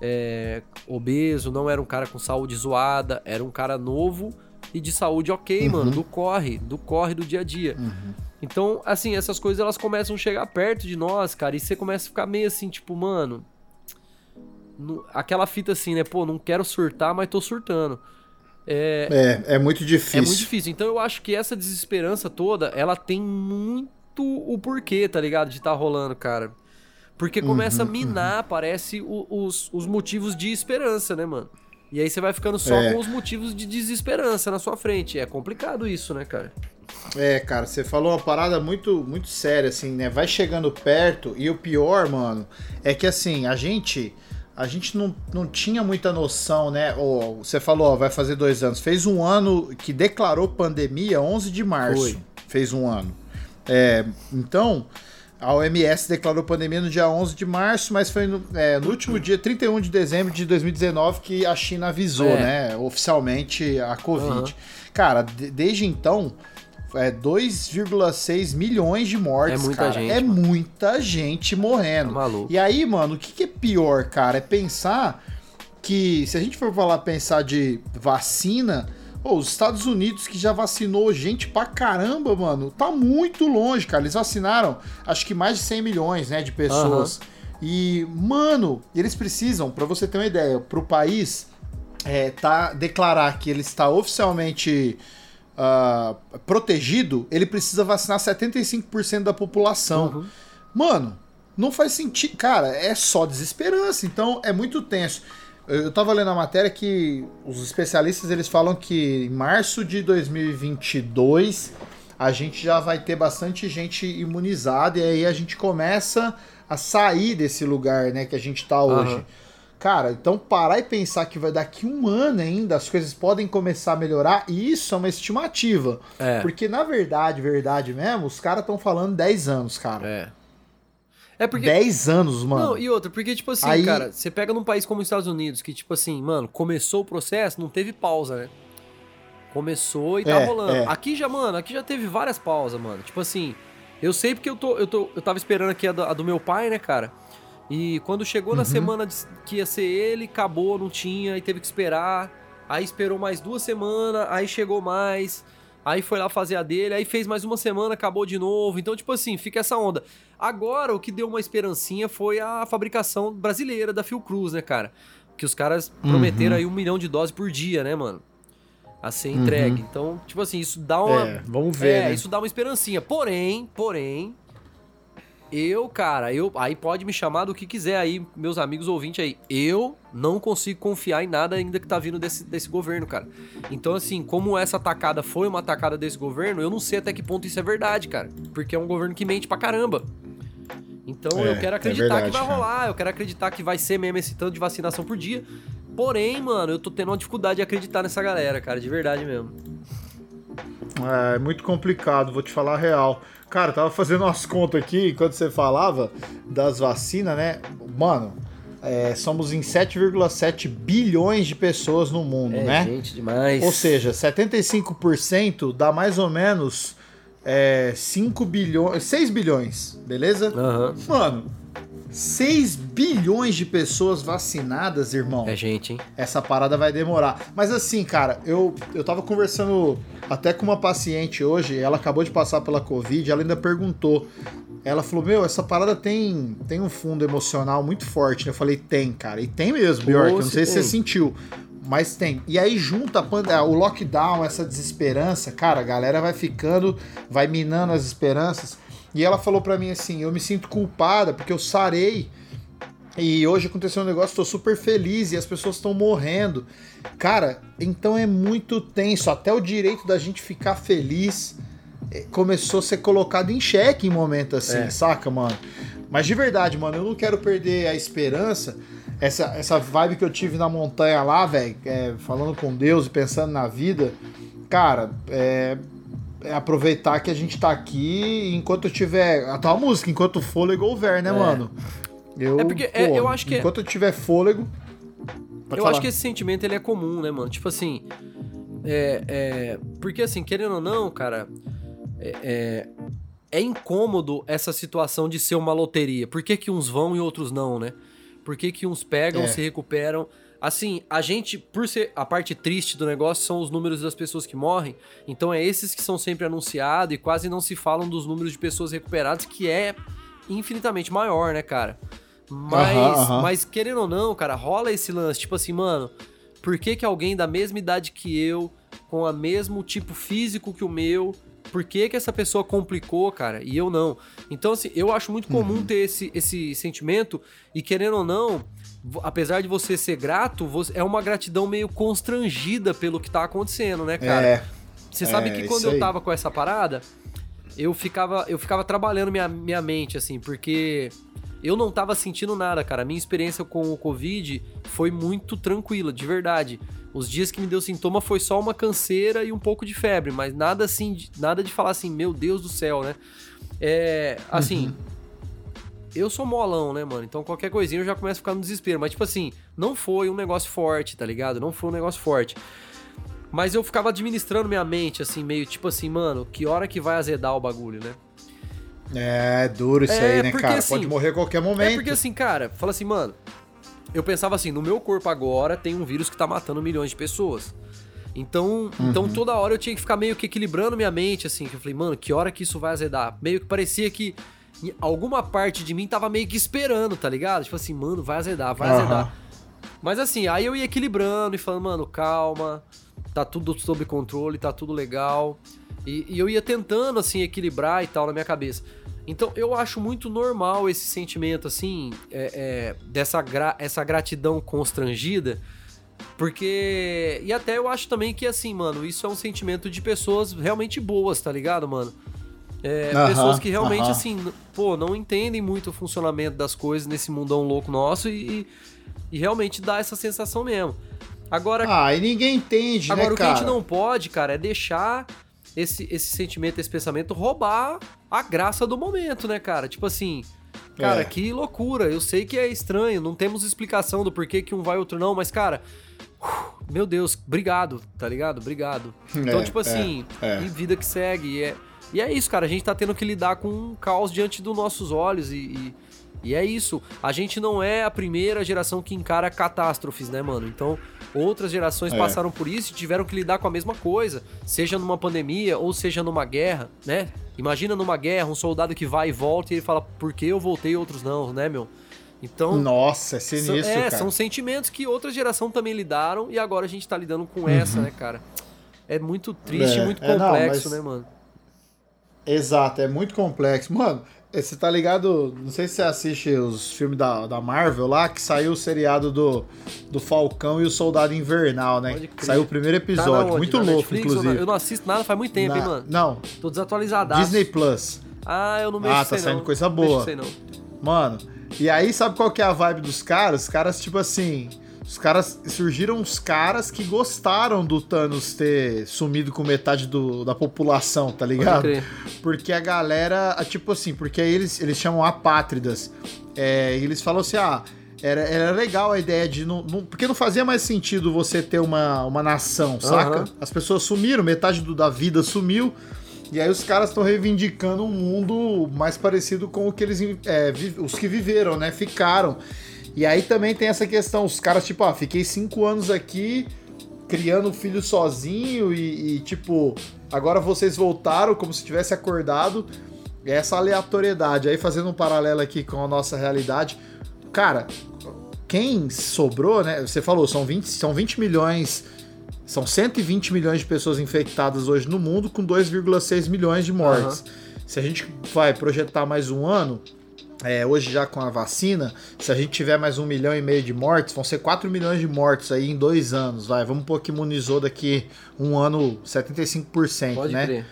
é, obeso, não era um cara com saúde zoada, era um cara novo e de saúde ok, uhum. mano, do corre, do corre do dia a dia. Uhum. Então, assim, essas coisas elas começam a chegar perto de nós, cara, e você começa a ficar meio assim, tipo, mano, aquela fita assim, né? Pô, não quero surtar, mas tô surtando. É, é, é muito difícil. É muito difícil. Então eu acho que essa desesperança toda, ela tem muito o porquê, tá ligado? De estar tá rolando, cara. Porque começa uhum, a minar, uhum. parece, os, os motivos de esperança, né, mano? E aí você vai ficando só é. com os motivos de desesperança na sua frente. É complicado isso, né, cara? É, cara, você falou uma parada muito, muito séria, assim, né? Vai chegando perto e o pior, mano, é que assim, a gente a gente não, não tinha muita noção, né? Oh, você falou, ó, vai fazer dois anos. Fez um ano que declarou pandemia 11 de março. Foi. Fez um ano. É, então, a OMS declarou pandemia no dia 11 de março, mas foi no, é, no último dia, 31 de dezembro de 2019, que a China avisou, é. né? Oficialmente a Covid. Uhum. Cara, de, desde então, é 2,6 milhões de mortes, é muita cara. Gente, é mano. muita gente morrendo. Tá maluco. E aí, mano, o que, que é pior, cara? É pensar que, se a gente for falar pensar de vacina, os Estados Unidos que já vacinou gente pra caramba, mano, tá muito longe, cara. Eles vacinaram, acho que mais de 100 milhões, né, de pessoas. Uhum. E, mano, eles precisam, para você ter uma ideia, pro país é, tá, declarar que ele está oficialmente uh, protegido, ele precisa vacinar 75% da população. Uhum. Mano, não faz sentido. Cara, é só desesperança. Então é muito tenso. Eu tava lendo a matéria que os especialistas eles falam que em março de 2022 a gente já vai ter bastante gente imunizada e aí a gente começa a sair desse lugar, né, que a gente tá hoje. Uhum. Cara, então parar e pensar que vai daqui um ano ainda as coisas podem começar a melhorar, isso é uma estimativa. É. Porque na verdade, verdade mesmo, os caras estão falando 10 anos, cara. É. É porque. 10 anos, mano. Não, e outra, porque, tipo assim, Aí... cara, você pega num país como os Estados Unidos, que, tipo assim, mano, começou o processo, não teve pausa, né? Começou e tá é, rolando. É. Aqui já, mano, aqui já teve várias pausas, mano. Tipo assim, eu sei porque eu tô. Eu, tô, eu tava esperando aqui a do, a do meu pai, né, cara? E quando chegou na uhum. semana que ia ser ele, acabou, não tinha, e teve que esperar. Aí esperou mais duas semanas, aí chegou mais. Aí foi lá fazer a dele, aí fez mais uma semana, acabou de novo. Então, tipo assim, fica essa onda. Agora, o que deu uma esperancinha foi a fabricação brasileira da Fiocruz, né, cara? Que os caras uhum. prometeram aí um milhão de doses por dia, né, mano? A ser entregue. Uhum. Então, tipo assim, isso dá uma. É, vamos ver. É, né? isso dá uma esperancinha. Porém, porém, eu, cara, eu aí pode me chamar do que quiser aí, meus amigos ouvintes aí. Eu não consigo confiar em nada ainda que tá vindo desse, desse governo, cara. Então, assim, como essa atacada foi uma atacada desse governo, eu não sei até que ponto isso é verdade, cara. Porque é um governo que mente pra caramba. Então é, eu quero é acreditar é verdade, que vai rolar, cara. eu quero acreditar que vai ser mesmo esse tanto de vacinação por dia. Porém, mano, eu tô tendo uma dificuldade de acreditar nessa galera, cara, de verdade mesmo. É, é muito complicado, vou te falar a real. Cara, tava fazendo umas contas aqui enquanto você falava das vacinas, né? Mano, é, somos em 7,7 bilhões de pessoas no mundo, é, né? Gente, demais. Ou seja, 75% dá mais ou menos é, 5 bilhões, 6 bilhões, beleza? Uhum. Mano, 6 bilhões de pessoas vacinadas, irmão. É gente, hein? Essa parada vai demorar. Mas assim, cara, eu, eu tava conversando até com uma paciente hoje, ela acabou de passar pela Covid, ela ainda perguntou: Ela falou, meu, essa parada tem, tem um fundo emocional muito forte. Eu falei, tem, cara. E tem mesmo, Bjork. Eu não se sei se você tem. sentiu. Mas tem. E aí junta a pande- o lockdown, essa desesperança, cara, a galera vai ficando, vai minando as esperanças. E ela falou pra mim assim: eu me sinto culpada porque eu sarei. E hoje aconteceu um negócio, tô super feliz e as pessoas estão morrendo. Cara, então é muito tenso. Até o direito da gente ficar feliz eh, começou a ser colocado em xeque em momento assim, É. saca, mano? Mas de verdade, mano, eu não quero perder a esperança. Essa, essa vibe que eu tive na montanha lá, velho, é, falando com Deus e pensando na vida, cara, é, é aproveitar que a gente tá aqui enquanto eu tiver. A tua música, enquanto o fôlego houver, né, É. mano? Eu, É porque, é, eu acho que é- Enquanto eu tiver fôlego. eu falar. acho que esse sentimento ele é comum, né, mano? Tipo assim. É, é, porque assim, querendo ou não, cara, é, é, é incômodo essa situação de ser uma loteria. Por que, que uns vão e outros não, né? Por que, que uns pegam, É. se recuperam? Assim, a gente, por ser a parte triste do negócio, são os números das pessoas que morrem. Então é esses que são sempre anunciados e quase não se falam dos números de pessoas recuperadas, que é infinitamente maior, né, cara? Mas, Aham, aham. mas querendo ou não, cara, rola esse lance, tipo assim, mano, por que, que alguém da mesma idade que eu, com o mesmo tipo físico que o meu, por que, que essa pessoa complicou, cara, e eu não? Então, assim, eu acho muito comum Uhum. ter esse, esse sentimento, e querendo ou não, apesar de você ser grato, você- é uma gratidão meio constrangida pelo que tá acontecendo, né, cara? É, Você sabe É, que quando eu aí. tava com essa parada, eu ficava, eu ficava trabalhando minha, minha mente, assim, porque eu não tava sentindo nada, cara. Minha experiência com o Covid foi muito tranquila, de verdade. Os dias que me deu sintoma foi só uma canseira e um pouco de febre, mas nada assim, nada de falar assim, meu Deus do céu, né? É, assim, eu sou molão, né, mano? Então qualquer coisinha eu já começo a ficar no desespero. Mas, tipo assim, não foi um negócio forte, tá ligado? Não foi um negócio forte. Mas eu ficava administrando minha mente, assim, meio tipo assim, mano, que hora que vai azedar o bagulho, né? É duro isso É, aí, né, porque, cara? assim, Pode morrer a qualquer momento. É porque assim, cara, fala assim, mano, eu pensava assim, no meu corpo agora tem um vírus que tá matando milhões de pessoas. Então, então toda hora eu tinha que ficar meio que equilibrando minha mente, assim, que eu falei, mano, que hora que isso vai azedar? Meio que parecia que alguma parte de mim tava meio que esperando, tá ligado? Tipo assim, mano, vai azedar, vai Aham. azedar. Mas assim, aí eu ia equilibrando e falando, mano, calma, tá tudo sob controle, tá tudo legal. E, e eu ia tentando, assim, equilibrar e tal na minha cabeça. Então eu acho muito normal esse sentimento, assim, é, é, dessa gra essa gratidão constrangida. Porque. E até eu acho também que, assim, mano, isso é um sentimento de pessoas realmente boas, tá ligado, mano? É, pessoas que realmente, assim, pô, não entendem muito o funcionamento das coisas nesse mundão louco nosso e, e realmente dá essa sensação mesmo. Agora, Ah, e ninguém entende, Agora, né, o que a gente não pode, cara, é deixar esse, esse sentimento, esse pensamento roubar a graça do momento, né, cara? Tipo assim, cara, É. que loucura. Eu sei que é estranho, não temos explicação do porquê que um vai e outro não, mas, cara, uf, meu Deus, obrigado, tá ligado? Obrigado. Então, É, tipo assim, é, é. e vida que segue. E é, e é isso, cara, a gente tá tendo que lidar com um caos diante dos nossos olhos e. e e é isso. A gente não é a primeira geração que encara catástrofes, né, mano? Então, outras gerações É. passaram por isso e tiveram que lidar com a mesma coisa, seja numa pandemia ou seja numa guerra, né? Imagina numa guerra um soldado que vai e volta e ele fala, por que eu voltei e outros não, né, meu? Então, Nossa, é são, sinistro, é, cara. são sentimentos que outra geração também lidaram e agora a gente tá lidando com essa, né, cara? É muito triste, Uhum. É, muito é, não, complexo, mas- né, mano? Exato, é muito complexo. Mano, você tá ligado? Não sei se você assiste os filmes da, da Marvel lá, que saiu o seriado do, do Falcão e o Soldado Invernal, né? Saiu o primeiro Tá episódio. onde? muito Na louco, Netflix inclusive. Eu não assisto nada faz muito tempo, Na- hein, mano? Não, Tô desatualizadaço. Disney Plus. Ah, eu não mexo Ah, tá saindo não. coisa Não mexo boa. aí, não. Mano, e aí sabe qual que é a vibe dos caras? Os caras, tipo assim. Os caras. Surgiram uns caras que gostaram do Thanos ter sumido com metade do, da população, tá ligado? Porque a galera, tipo assim, porque aí eles, eles chamam apátridas. É, e eles falam assim, ah, era, era legal a ideia de. Não, não- porque não fazia mais sentido você ter uma, uma nação, saca? Aham. As pessoas sumiram, metade do- da vida sumiu. E aí os caras estão reivindicando um mundo mais parecido com o que eles. é, vi- os que viveram, né? Ficaram. E aí também tem essa questão, os caras, tipo, ah, fiquei cinco anos aqui criando um filho sozinho e, e, tipo, agora vocês voltaram como se tivesse acordado. essa aleatoriedade. Aí fazendo um paralelo aqui com a nossa realidade, cara, quem sobrou, né? Você falou, são 20, são 20 milhões, são 120 milhões de pessoas infectadas hoje no mundo com 2,6 milhões de mortes. Se a gente vai projetar mais um ano, é, hoje já com a vacina, se a gente tiver mais um milhão e meio de mortes, vão ser 4 milhões de mortes aí em dois anos, vai. Vamos pôr que imunizou daqui um ano 75%, Pode né? crer.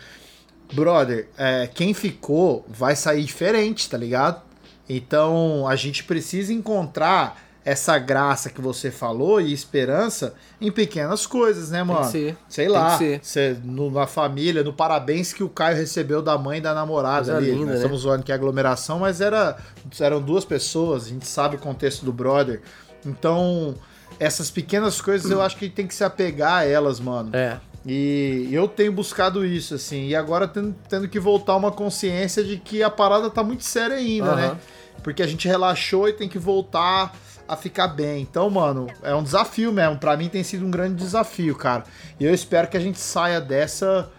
Brother, é, quem ficou vai sair diferente, tá ligado? Então a gente precisa encontrar essa graça que você falou e esperança em pequenas coisas, né, mano? Sei Tem lá, cê, no- na família, no parabéns que o Caio recebeu da mãe e da namorada Coisa ali. linda, Nós né? estamos zoando que é aglomeração, mas era, eram duas pessoas, a gente sabe o contexto do brother. Então, essas pequenas coisas eu acho que tem que se apegar a elas, mano. É. E eu tenho buscado isso, assim, e agora tendo, tendo que voltar uma consciência de que a parada tá muito séria ainda, Aham. né? Porque a gente relaxou e tem que voltar a ficar bem. Então, mano, é um desafio mesmo. Pra mim tem sido um grande desafio, cara. E eu espero que a gente saia dessa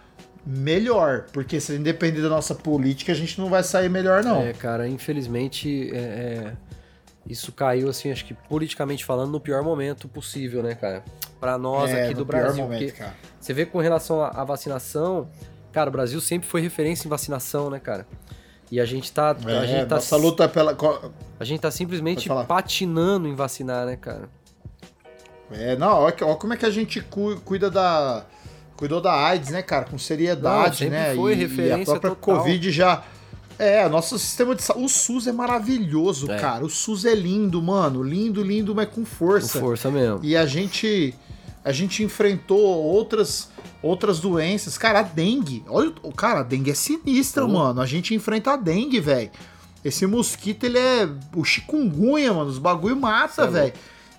melhor. Porque se depender da nossa política, a gente não vai sair melhor, não. É, cara, infelizmente, é, é, isso caiu, assim, acho que politicamente falando, no pior momento possível, né, cara? Pra nós É, aqui do Brasil. momento, você vê com relação à vacinação, cara, o Brasil sempre foi referência em vacinação, né, cara? E a gente tá. a, É, gente tá nossa luta pela. co- a gente tá simplesmente patinando em vacinar, né, cara? É, não, que- ó como é que a gente cu- cuida da. Cuidou da AIDS, né, cara? Com seriedade, Não, né? foi e, e a referência própria total. Covid já. É, nosso sistema de saúde. O SUS é maravilhoso, É. cara. O SUS é lindo, mano. Lindo, lindo, mas com Com força. força mesmo. E a gente. A gente enfrentou outras outras doenças. Cara, a dengue. Olha, o- cara, a dengue é sinistra, Oh. mano. A gente enfrenta a dengue, velho. Esse mosquito, ele é o chikungunya, mano. Os bagulho mata, é velho.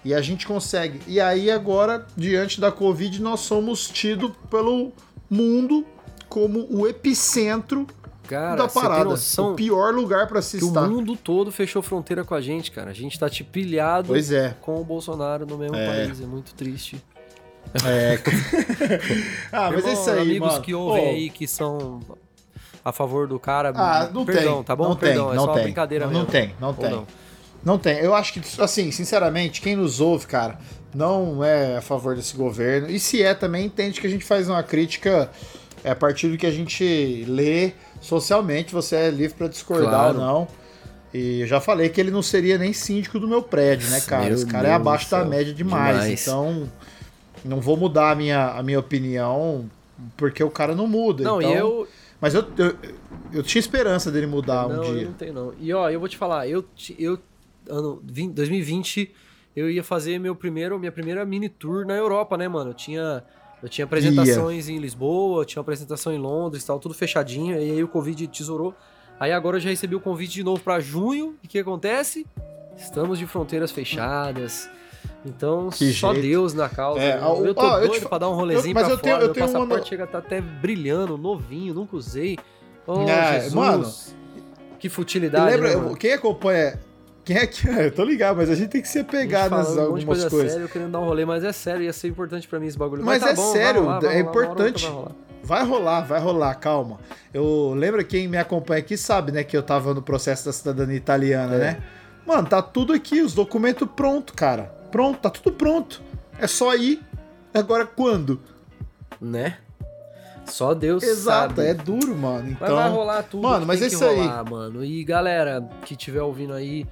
E a gente consegue. E aí, agora, diante da Covid, nós somos tidos pelo mundo como o epicentro Cara, da parada. noção O pior lugar pra se que o estar. mundo todo fechou fronteira com a gente, cara. A gente tá pilhado Pois é. com o Bolsonaro no mesmo É. país. É muito triste. É. ah, mas é Irmão, isso aí, amigos mano. que ouvem Ô, aí que são a favor do cara. Ah, não perdão, tem. tá bom? Não perdão, tem, é não só tem. uma brincadeira não, mesmo. Não tem, não tem. não? Não tem. Eu acho que, assim, sinceramente, quem nos ouve, cara, não é a favor desse governo. E se é também, entende que a gente faz uma crítica é, a partir do que a gente lê socialmente. Você é livre pra discordar Claro. ou não. E eu já falei que ele não seria nem síndico do meu prédio, né, cara? Meu Esse cara é Deus abaixo do da céu. média demais. Demais. Então, não vou mudar a minha, a minha opinião porque o cara não muda. Não, então... e eu. Mas eu, eu, eu tinha esperança dele mudar não, um dia. não tenho, não. E ó, eu vou te falar, eu, eu ano 20 2020, eu ia fazer meu primeiro, minha primeira mini tour na Europa, né, mano? Eu tinha. Eu tinha apresentações em Lisboa, tinha apresentação em Londres, tal, tudo fechadinho, e aí o Covid tesourou. Aí agora eu já recebi o convite de novo pra junho, e o que acontece? Estamos de fronteiras fechadas. Então, Que só jeito. Deus na causa. É, ó, eu tô ó, eu doido te fa- pra dar um rolezinho eu- mas pra eu tenho- fora. eu meu tenho uma passaporte no- chega tá até brilhando, novinho, nunca usei. Oh, É, Jesus. mano, Que futilidade, lembra, né, eu- mano? quem acompanha. Quem é que. Eu tô ligado, mas a gente tem que se A apegar gente nas falando um algumas coisa coisas. séria, eu querendo dar um rolê, mas é sério, ia ser importante pra mim esse bagulho. Mas tá é bom, sério, rolar, é rolar, uma importante. vai rolar. Vai rolar, vai rolar, calma. Eu lembro quem me acompanha aqui sabe, né, que eu tava no processo da cidadania italiana, É. né? Mano, tá tudo aqui, os documentos pronto, cara. Pronto, tá tudo pronto. É só ir. Agora quando? Né? Só Deus Exato, sabe. é duro, mano. Mas Então, vai rolar tudo. Mano, mas é isso aí. rolar, mano. E galera que estiver ouvindo aí,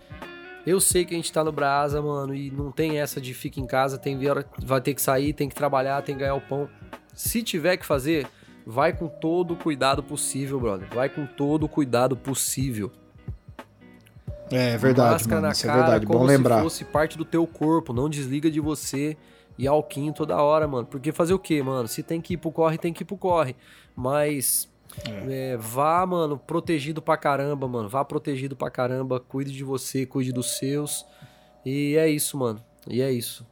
eu sei que a gente tá no Brasa, mano, e não tem essa de fica em casa, tem hora vai ter que sair, tem que trabalhar, tem que ganhar o pão. Se tiver que fazer, vai com todo o cuidado possível, brother. Vai com todo o cuidado possível. É verdade, Máscara mano. na é cara, verdade, como bom lembrar. se fosse parte do teu corpo, não desliga de você. E alquinho toda hora, mano. Porque fazer o quê, mano? Se tem que ir pro corre, tem que ir pro corre. Mas é, vá, mano, protegido pra caramba, mano. Vá protegido pra caramba. Cuide de você, cuide dos seus. E é isso, mano. E é isso.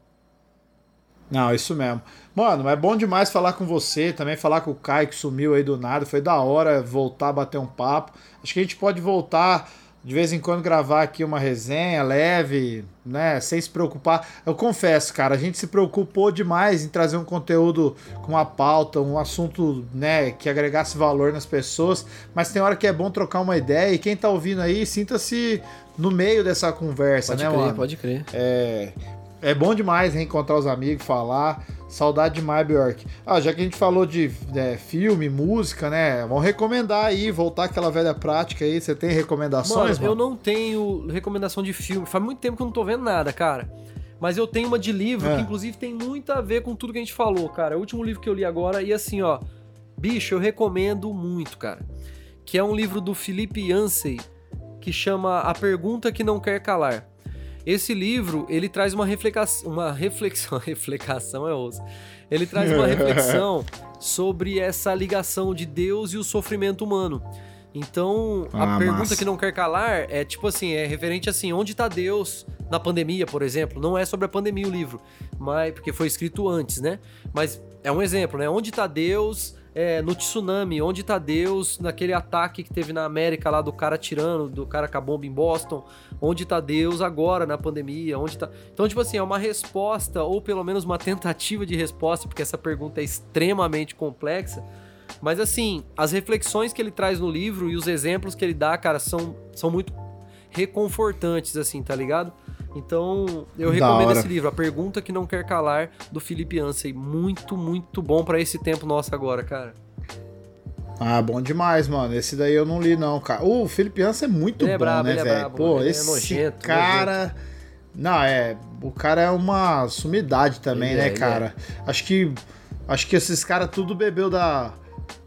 Não, isso mesmo. Mano, é bom demais falar com você, também falar com o Caio que sumiu aí do nada. Foi da hora voltar a bater um papo. Acho que a gente pode voltar de vez em quando gravar aqui uma resenha leve, né? Sem se preocupar. Eu confesso, cara, a gente se preocupou demais em trazer um conteúdo com uma pauta, um assunto, né, que agregasse valor nas pessoas. Mas tem hora que é bom trocar uma ideia e quem tá ouvindo aí, sinta-se no meio dessa conversa, Pode né, crer, mano? pode crer. É, é bom demais reencontrar os amigos, falar. Saudade demais, Bjork. Ah, já que a gente falou de é, filme, música, né? Vamos recomendar aí, voltar aquela velha prática aí. Você tem recomendações, Mano, mano? eu não tenho recomendação de filme. Faz muito tempo que eu não tô vendo nada, cara. Mas eu tenho uma de livro É. que, inclusive, tem muito a ver com tudo que a gente falou, cara. É o último livro que eu li agora. E assim, ó. Bicho, eu recomendo muito, cara. Que é um livro do Felipe Yancey que chama A Pergunta que Não Quer Calar. Esse livro, ele traz uma reflexão, uma reflexão, reflexão é osso. Ele traz uma reflexão sobre essa ligação de Deus e o sofrimento humano. Então, a Ah, pergunta massa. que não quer calar é tipo assim, é referente assim, onde tá Deus na pandemia, por exemplo? Não é sobre a pandemia o livro, mas porque foi escrito antes, né? Mas é um exemplo, né? Onde tá Deus é, no tsunami? Onde tá Deus naquele ataque que teve na América lá do cara tirando, do cara com a bomba em Boston? Onde tá Deus agora na pandemia? Onde tá... Então, tipo assim, é uma resposta ou pelo menos uma tentativa de resposta, porque essa pergunta é extremamente complexa. Mas assim, as reflexões que ele traz no livro e os exemplos que ele dá, cara, são, são muito reconfortantes, assim, tá ligado? Então, eu Da recomendo hora. esse livro, A Pergunta que Não Quer Calar, do Felipe Ansem. Muito, muito bom pra esse tempo nosso agora, cara. Ah, bom demais, mano. Esse daí eu não li, não, cara. O Felipe Ança é muito Ele é bom, brabo, né, é velho? brabo, Pô, ele é esse nojento, cara. Não, é. O cara é uma sumidade também, Ele é, né, ele cara? Acho que. Acho que esses caras tudo bebeu da.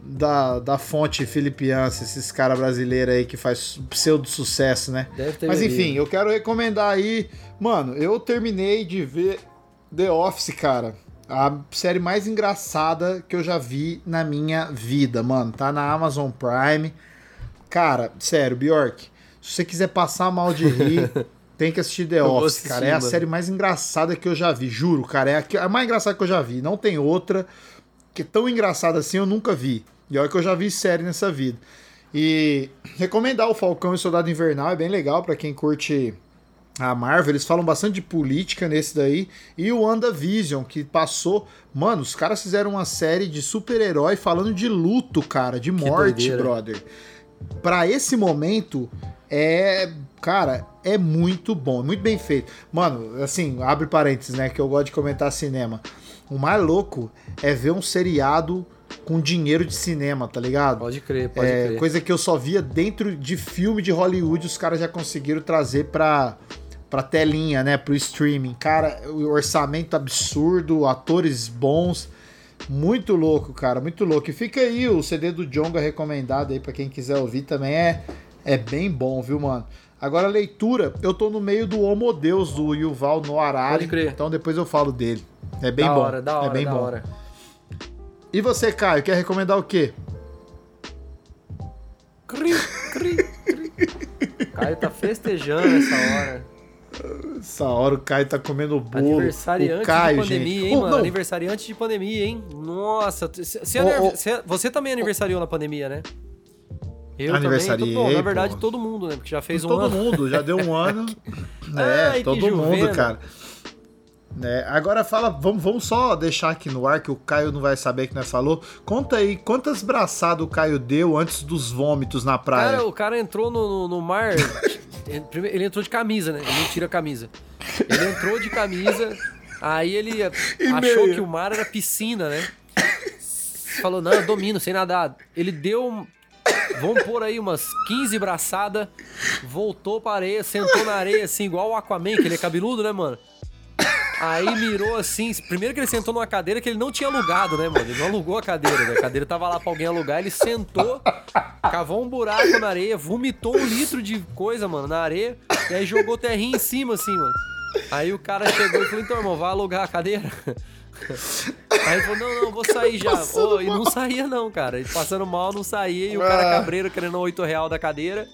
Da, da fonte filipiança, esses caras brasileiros aí que faz pseudo sucesso, né? Deve ter Mas enfim, eu quero recomendar aí. Mano, eu terminei de ver The Office, cara. A série mais engraçada que eu já vi na minha vida, mano. Tá na Amazon Prime. Cara, sério, Bjork, se você quiser passar mal de rir, tem que assistir The Office, assistir, cara. É a mano. série mais engraçada que eu já vi, juro, cara. É a, a mais engraçada que eu já vi. Não tem outra que é tão engraçada assim eu nunca vi. E olha que eu já vi série nessa vida. E recomendar o Falcão e o Soldado Invernal é bem legal pra quem curte a Marvel. Eles falam bastante de política nesse daí. E o WandaVision, que passou. Mano, os caras fizeram uma série de super-herói falando de luto, cara, de morte, brother. Pra esse momento, é. Cara, é muito bom, muito bem feito. Mano, assim, abre parênteses, né? Que eu gosto de comentar cinema. O mais louco é ver um seriado com dinheiro de cinema, tá ligado? Pode crer, pode É, crer. coisa que eu só via dentro de filme de Hollywood, os caras já conseguiram trazer pra, pra telinha, né? Pro streaming. Cara, o orçamento absurdo, atores bons. Muito louco, cara, muito louco. E fica aí o CD do Jonga recomendado aí pra quem quiser ouvir também. É, é bem bom, viu, mano? Agora, leitura, eu tô no meio do Homo Deus, do Yuval Noah Harari. Pode crer. Então depois eu falo dele. É bem da bom. hora, da hora, é bem da bom. hora. E você, Caio, quer recomendar o quê? Cri, cri, cri. Caio tá festejando essa hora. Essa hora o Caio tá comendo bolo. Aniversariante o Caio, de pandemia, gente. hein, Oh, mano? não, Aniversariante de pandemia, hein? Nossa, você, Ô, ô. você- você também aniversariou na pandemia, né? Eu Aniversariei, também. Todo, bom, na verdade, pô. todo mundo, né? Porque já fez um todo ano. mundo, já deu um ano. É, Ai, todo mundo, juvena. cara. É, agora fala, vamos, vamos só deixar aqui no ar que o Caio não vai saber que nós falou. Conta aí, quantas braçadas o Caio deu antes dos vômitos na praia? Cara, o cara entrou no, no, no mar. ele- entrou de camisa, né? Ele não tira a camisa. Ele entrou de camisa, aí ele achou que o mar era piscina, né? Falou, não, eu domino, sem nadar. Ele deu. Vamos pôr aí umas 15 braçadas, voltou pra areia, sentou na areia assim, igual o Aquaman, que ele é cabeludo, né, mano? Aí mirou assim. Primeiro que ele sentou numa cadeira que ele não tinha alugado, né, mano? Ele não alugou a cadeira, né? A cadeira tava lá pra alguém alugar. Ele sentou, cavou um buraco na areia, vomitou um litro de coisa, mano, na areia. E aí jogou terrinha em cima, assim, mano. Aí o cara chegou e falou: então, irmão, vai alugar a cadeira? Aí ele falou: não, não, vou sair já. E não saía, não, cara. Ele passando mal, não saía. E o cara cabreiro querendo 8 real da cadeira.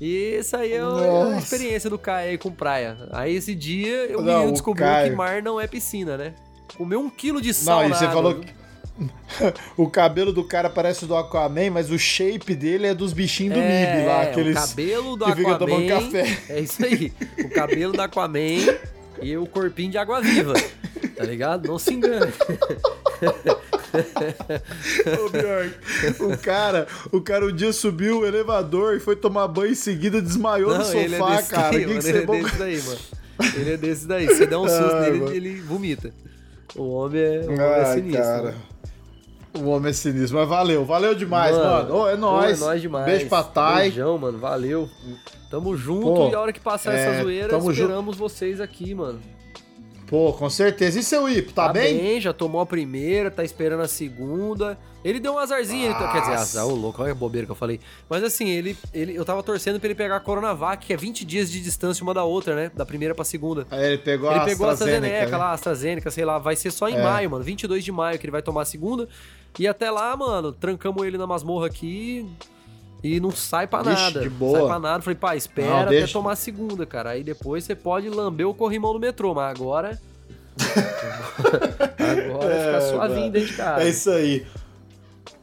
E isso aí é a Nossa. experiência do Caio aí com praia. Aí esse dia o Não, menino descobriu Caio- que mar não é piscina, né? Comeu um quilo de sal Não, e você falou que. o cabelo do cara parece do Aquaman, mas o shape dele é dos bichinhos do é, MIB lá. Aqueles o cabelo do que fica tomando Aquaman. café. É isso aí. O cabelo do Aquaman e o corpinho de água viva. Tá ligado? Não se engane. Ô, Bjork, o cara, o cara um dia subiu o elevador e foi tomar banho em seguida desmaiou no ele é sofá, desse cara. daí, Que que mano, você ele é desse daí, mano. Ele é desse daí. Você dá um susto Ai, nele, mano. ele vomita. O homem é, o homem é sinistro. cara. mano. O homem é sinistro, mas valeu, valeu demais, mano. Ô, é pô, nóis. é nóis demais. Beijo pra Thay. Beijão, mano. Valeu. Tamo junto Pô, e a hora que passar é, essa zoeira, esperamos vocês aqui, mano. Pô, com certeza. E seu Ipo, tá, bem? já tomou a primeira, tá esperando a segunda. Ele deu um azarzinho, ele tá- quer dizer, azar, ô louco, olha a bobeira que eu falei. Mas assim, ele, ele, eu tava torcendo pra ele pegar a Coronavac, que é 20 dias de distância uma da outra, né? Da primeira pra segunda. Aí ele pegou Ele a pegou a AstraZeneca, AstraZeneca né? lá, a AstraZeneca, sei lá, vai ser só em É. maio, mano. 22 de maio que ele vai tomar a segunda. E até lá, mano, trancamos ele na masmorra aqui e não sai pra nada. de Não boa. Sai pra nada. Falei, pá, espera Não, até tomar a segunda, cara. Aí depois você pode lamber o corrimão do metrô, mas agora. agora É, fica suavinho dentro de casa. É isso aí.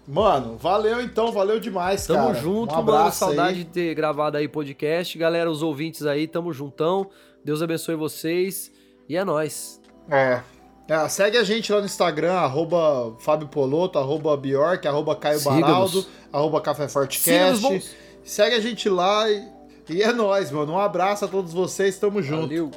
Mano, valeu então, valeu demais, Tamo cara. junto, um mano. Saudade aí. de ter gravado aí podcast. Galera, os ouvintes aí, tamo juntão. Deus abençoe vocês. E é nóis. É. É, segue a gente lá no Instagram, arroba Fábio Poloto, arroba Bjork, arroba Caio. Baraldo, arroba Café Fortecast. Segue a gente lá e, e é nóis, mano. Um abraço a todos vocês, tamo junto. Valeu.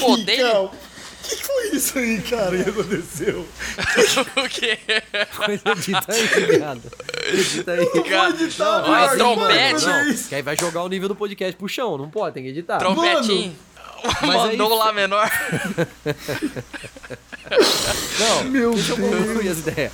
Pô, dele. O que foi isso aí, cara? O que aconteceu? o quê? Mas edita aí, viado. Edita aí. Cara, editar, não, vai, trompete. mano. Não, que aí vai jogar o nível do podcast pro chão, não pode, tem que editar. Trompetinho. Mas aí- Mandou lá menor. Não, Meu deixa eu Deus. concluir as ideias.